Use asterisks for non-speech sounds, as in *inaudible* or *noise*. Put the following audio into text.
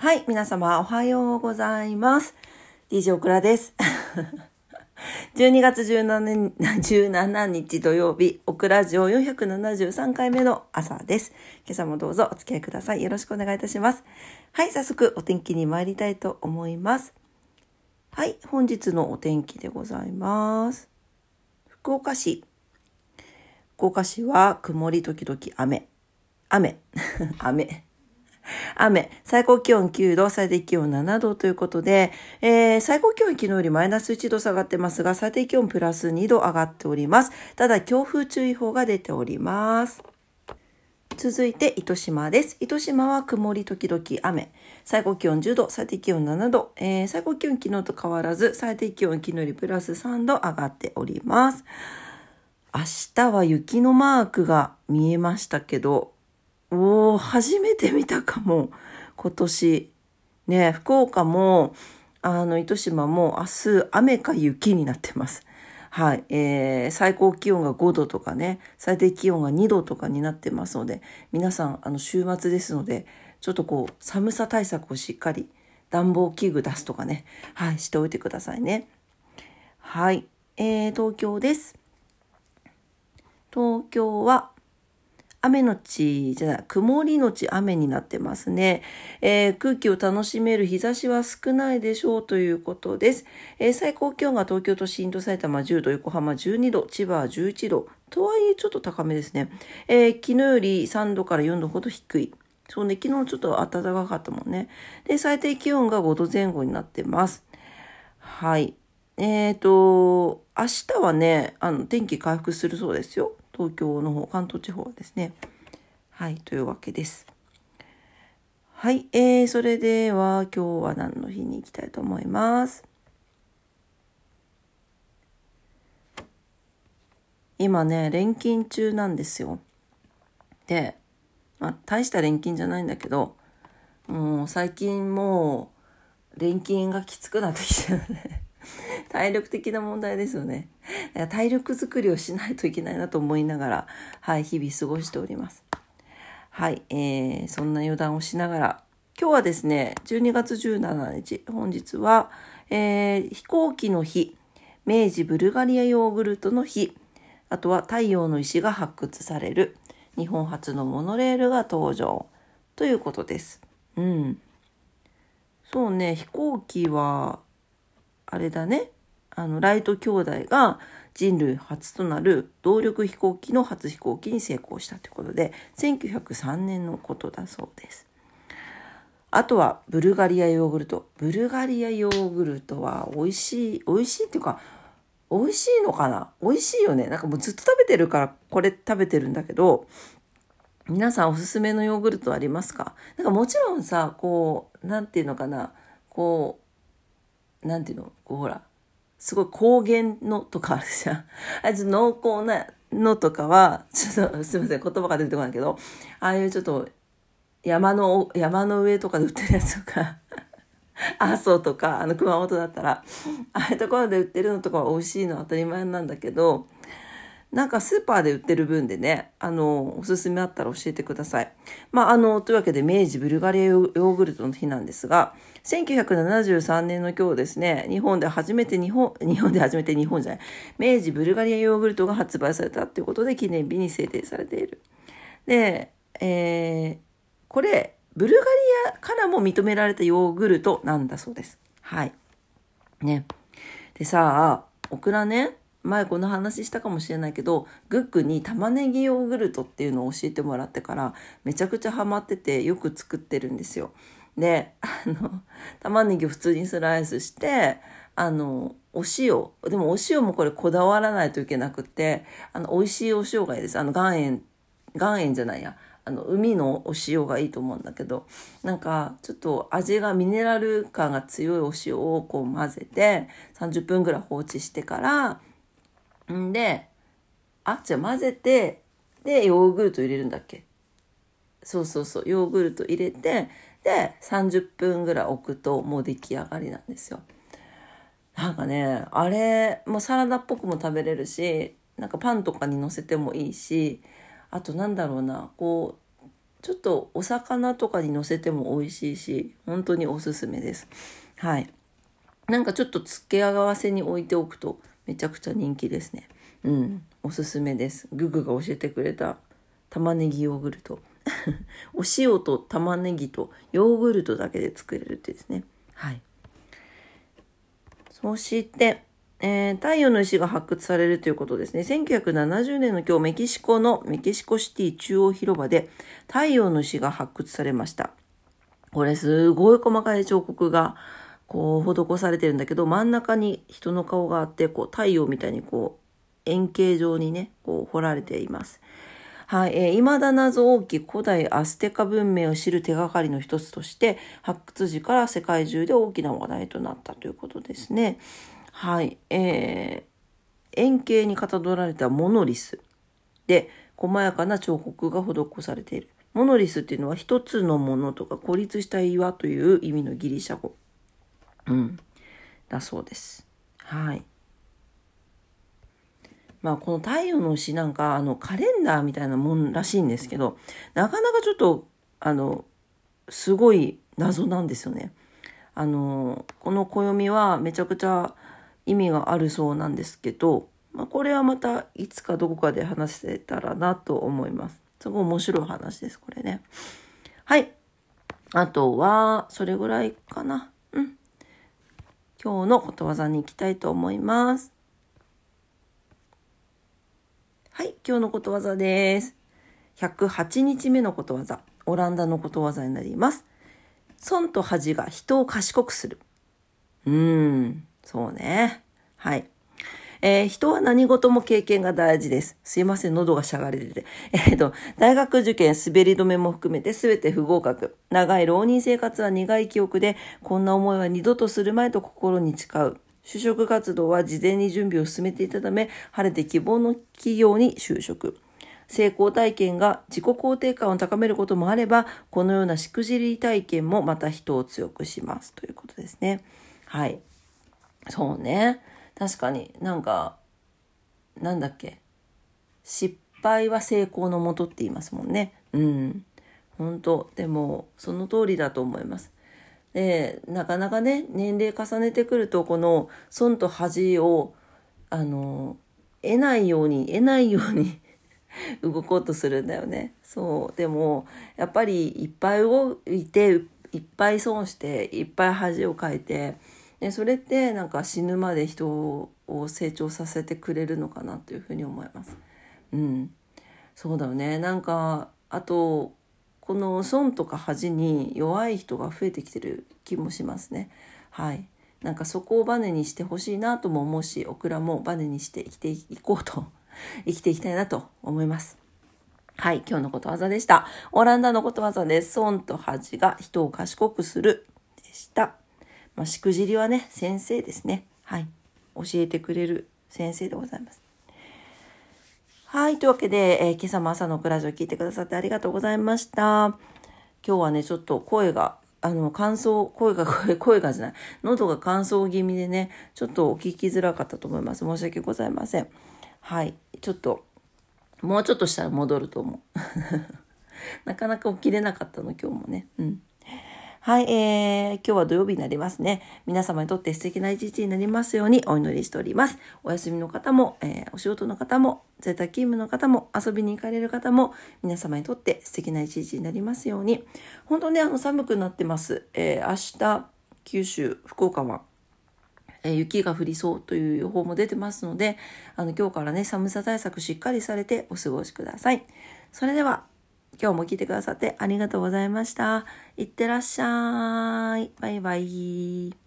はい、皆様おはようございます。DJ オクラです。*laughs* 12月 17, 日土曜日、オクラジオ473回目の朝です。今朝もどうぞお付き合いください。よろしくお願いいたします。はい、早速お天気に参りたいと思います。はい、本日のお天気でございます。福岡市。福岡市は曇り時々雨。雨。*laughs* 雨。雨、最高気温9度、最低気温7度ということで、えー、最高気温昨日よりマイナス1度下がってますが、最低気温プラス2度上がっております。ただ、強風注意報が出ております。続いて、糸島です。糸島は曇り時々雨。最高気温10度、最低気温7度。えー、最高気温昨日と変わらず、最低気温昨日よりプラス3度上がっております。明日は雪のマークが見えましたけど、おお、初めて見たかも。今年。ね、福岡も、あの、糸島も明日雨か雪になってます。はい。えー、最高気温が5度とかね、最低気温が2度とかになってますので、皆さん、あの、週末ですので、ちょっとこう、寒さ対策をしっかり、暖房器具出すとかね、はい、しておいてくださいね。はい。えー、東京です。東京は、雨のちじゃない、曇りのち雨になってますね、えー、空気を楽しめる日差しは少ないでしょうということです。えー、最高気温が東京都心と埼玉10度、横浜12度、千葉11度。とはいえちょっと高めですね。えー、昨日より3度から4度ほど低い。そうね、昨日ちょっと暖かかったもんね。で、最低気温が5度前後になってます。はい。えっ、ー、と、明日はね、あの、天気回復するそうですよ。東京の方、関東地方はですね。はい、というわけです。はい、えー、それでは今日は何の日に行きたいと思います？今ね、錬金中なんですよ。で、まあ、大した錬金じゃないんだけど、もう最近もう、錬金がきつくなってきてるね。体力的な問題ですよね。体力づくりをしないといけないなと思いながら、はい、日々過ごしております。はい、えー、そんな余談をしながら、今日はですね、12月17日、本日は、えー、飛行機の日、明治ブルガリアヨーグルトの日、あとは太陽の石が発掘される、日本初のモノレールが登場、ということです。うん。そうね、飛行機は、あれだね、あの、ライト兄弟が人類初となる動力飛行機の初飛行機に成功したということで、1903年のことだそうです。あとは、ブルガリアヨーグルト。ブルガリアヨーグルトは美味しい、美味しいっていうか、美味しいのかな？美味しいよね。なんかもうずっと食べてるからこれ食べてるんだけど、皆さんおすすめのヨーグルトありますか？なんかもちろんさ、こう、なんていうのかな、こう、なんていうの、こうほら、すごい高原のとかあるじゃん。*laughs* あいつ濃厚なのとかは、ちょっとすいません、言葉が出てこないけど、ああいうちょっと山の、山の上とかで売ってるやつとか、*laughs* 阿蘇とか、あの熊本だったら、ああいうところで売ってるのとかは美味しいのは当たり前なんだけど、なんかスーパーで売ってる分でね、あの、おすすめあったら教えてください。まあ、あの、というわけで、明治ブルガリアヨーグルトの日なんですが、1973年の今日ですね、日本で初めて日本、日本で初めて日本じゃない、明治ブルガリアヨーグルトが発売されたっていうことで記念日に制定されている。で、えー、これ、ブルガリアからも認められたヨーグルトなんだそうです。はい。ね。でさあ、オクラね、前この話したかもしれないけどグックに玉ねぎヨーグルトっていうのを教えてもらってからめちゃくちゃハマっててよく作ってるんですよ。であの玉ねぎを普通にスライスしてあのお塩でもお塩もこれこだわらないといけなくてあの美味しいお塩がいいですあの岩塩岩塩じゃないやあの海のお塩がいいと思うんだけどなんかちょっと味がミネラル感が強いお塩をこう混ぜて30分ぐらい放置してからんで、あ、じゃあ混ぜて、で、ヨーグルト入れるんだっけ？そうそうそう、ヨーグルト入れて、で、30分ぐらい置くともう出来上がりなんですよ。なんかね、あれ、もうサラダっぽくも食べれるし、なんかパンとかに乗せてもいいし、あとなんだろうな、こう、ちょっとお魚とかに乗せても美味しいし、本当におすすめです。はい。なんかちょっと付け合わせに置いておくとめちゃくちゃ人気ですね。うん、おすすめです。ググが教えてくれた玉ねぎヨーグルト。*laughs* お塩と玉ねぎとヨーグルトだけで作れるってですね。はい。そして、えー、太陽の石が発掘されるということですね。1970年の今日、メキシコのメキシコシティ中央広場で太陽の石が発掘されました。これすごい細かい彫刻がこう施されてるんだけど、真ん中に人の顔があって、こう太陽みたいにこう円形状にね、こう彫られています。はい、えー、未だ謎多き古代アステカ文明を知る手がかりの一つとして、発掘時から世界中で大きな話題となったということですね。はい、えー、円形にかたどられたモノリスで、細やかな彫刻が施されている。モノリスっていうのは一つのものとか孤立した岩という意味のギリシャ語。うん。だそうです。はい。まあこの太陽の牛なんかあのカレンダーみたいなもんらしいんですけど、なかなかちょっとあの、すごい謎なんですよね。あの、この暦はめちゃくちゃ意味があるそうなんですけど、まあ、これはまたいつかどこかで話せたらなと思います。すごい面白い話です、これね。はい。あとは、それぐらいかな。うん。今日のことわざに行きたいと思います。はい、今日のことわざです。108日目のことわざ。オランダのことわざになります。損と恥が人を賢くする。うーん、そうね。はい。えー、人は何事も経験が大事です。すいません、喉がしゃがれてて。*laughs* えっ、ー、と、大学受験、滑り止めも含めて全て不合格。長い浪人生活は苦い記憶で、こんな思いは二度とするまいと心に誓う。就職活動は事前に準備を進めていたため、晴れて希望の企業に就職。成功体験が自己肯定感を高めることもあれば、このようなしくじり体験もまた人を強くしますということですね。はい。そうね。確かになんか、なんだっけ。失敗は成功のもとって言いますもんね。うん。本当でも、その通りだと思います。でなかなかね年齢重ねてくるとこの損と恥をあの得ないように得ないように *laughs* 動こうとするんだよね。そうでもやっぱりいっぱい動いていっぱい損していっぱい恥をかいてでそれってなんか死ぬまで人を成長させてくれるのかなというふうに思います。うん、そうだよねなんかあとこの損とか恥に弱い人が増えてきてる気もしますね。はい。なんかそこをバネにしてほしいなとも思うし、オクラもバネにして生きていこうと、*laughs* 生きていきたいなと思います。はい、今日のことわざでした。オランダのことわざです。損と恥が人を賢くするでした。まあ、しくじりはね、先生ですね。はい。教えてくれる先生でございます。はい。というわけで、えー、今朝も朝のクラジオ聞いてくださってありがとうございました。今日はね、ちょっと声が、あの、乾燥、声が、声、声がじゃない、喉が乾燥気味でね、ちょっとお聞きづらかったと思います。申し訳ございません。はい。ちょっと、もうちょっとしたら戻ると思う。*laughs* なかなか起きれなかったの、今日もね。うん。はい、えー、今日は土曜日になりますね。皆様にとって素敵な一日になりますようにお祈りしております。お休みの方も、えー、お仕事の方も、在宅勤務の方も、遊びに行かれる方も、皆様にとって素敵な一日になりますように。本当ね、あの、寒くなってます。えー、明日、九州、福岡は、え雪が降りそうという予報も出てますので、あの、今日からね、寒さ対策しっかりされてお過ごしください。それでは、今日も聞いてくださってありがとうございました。いってらっしゃい。バイバイ。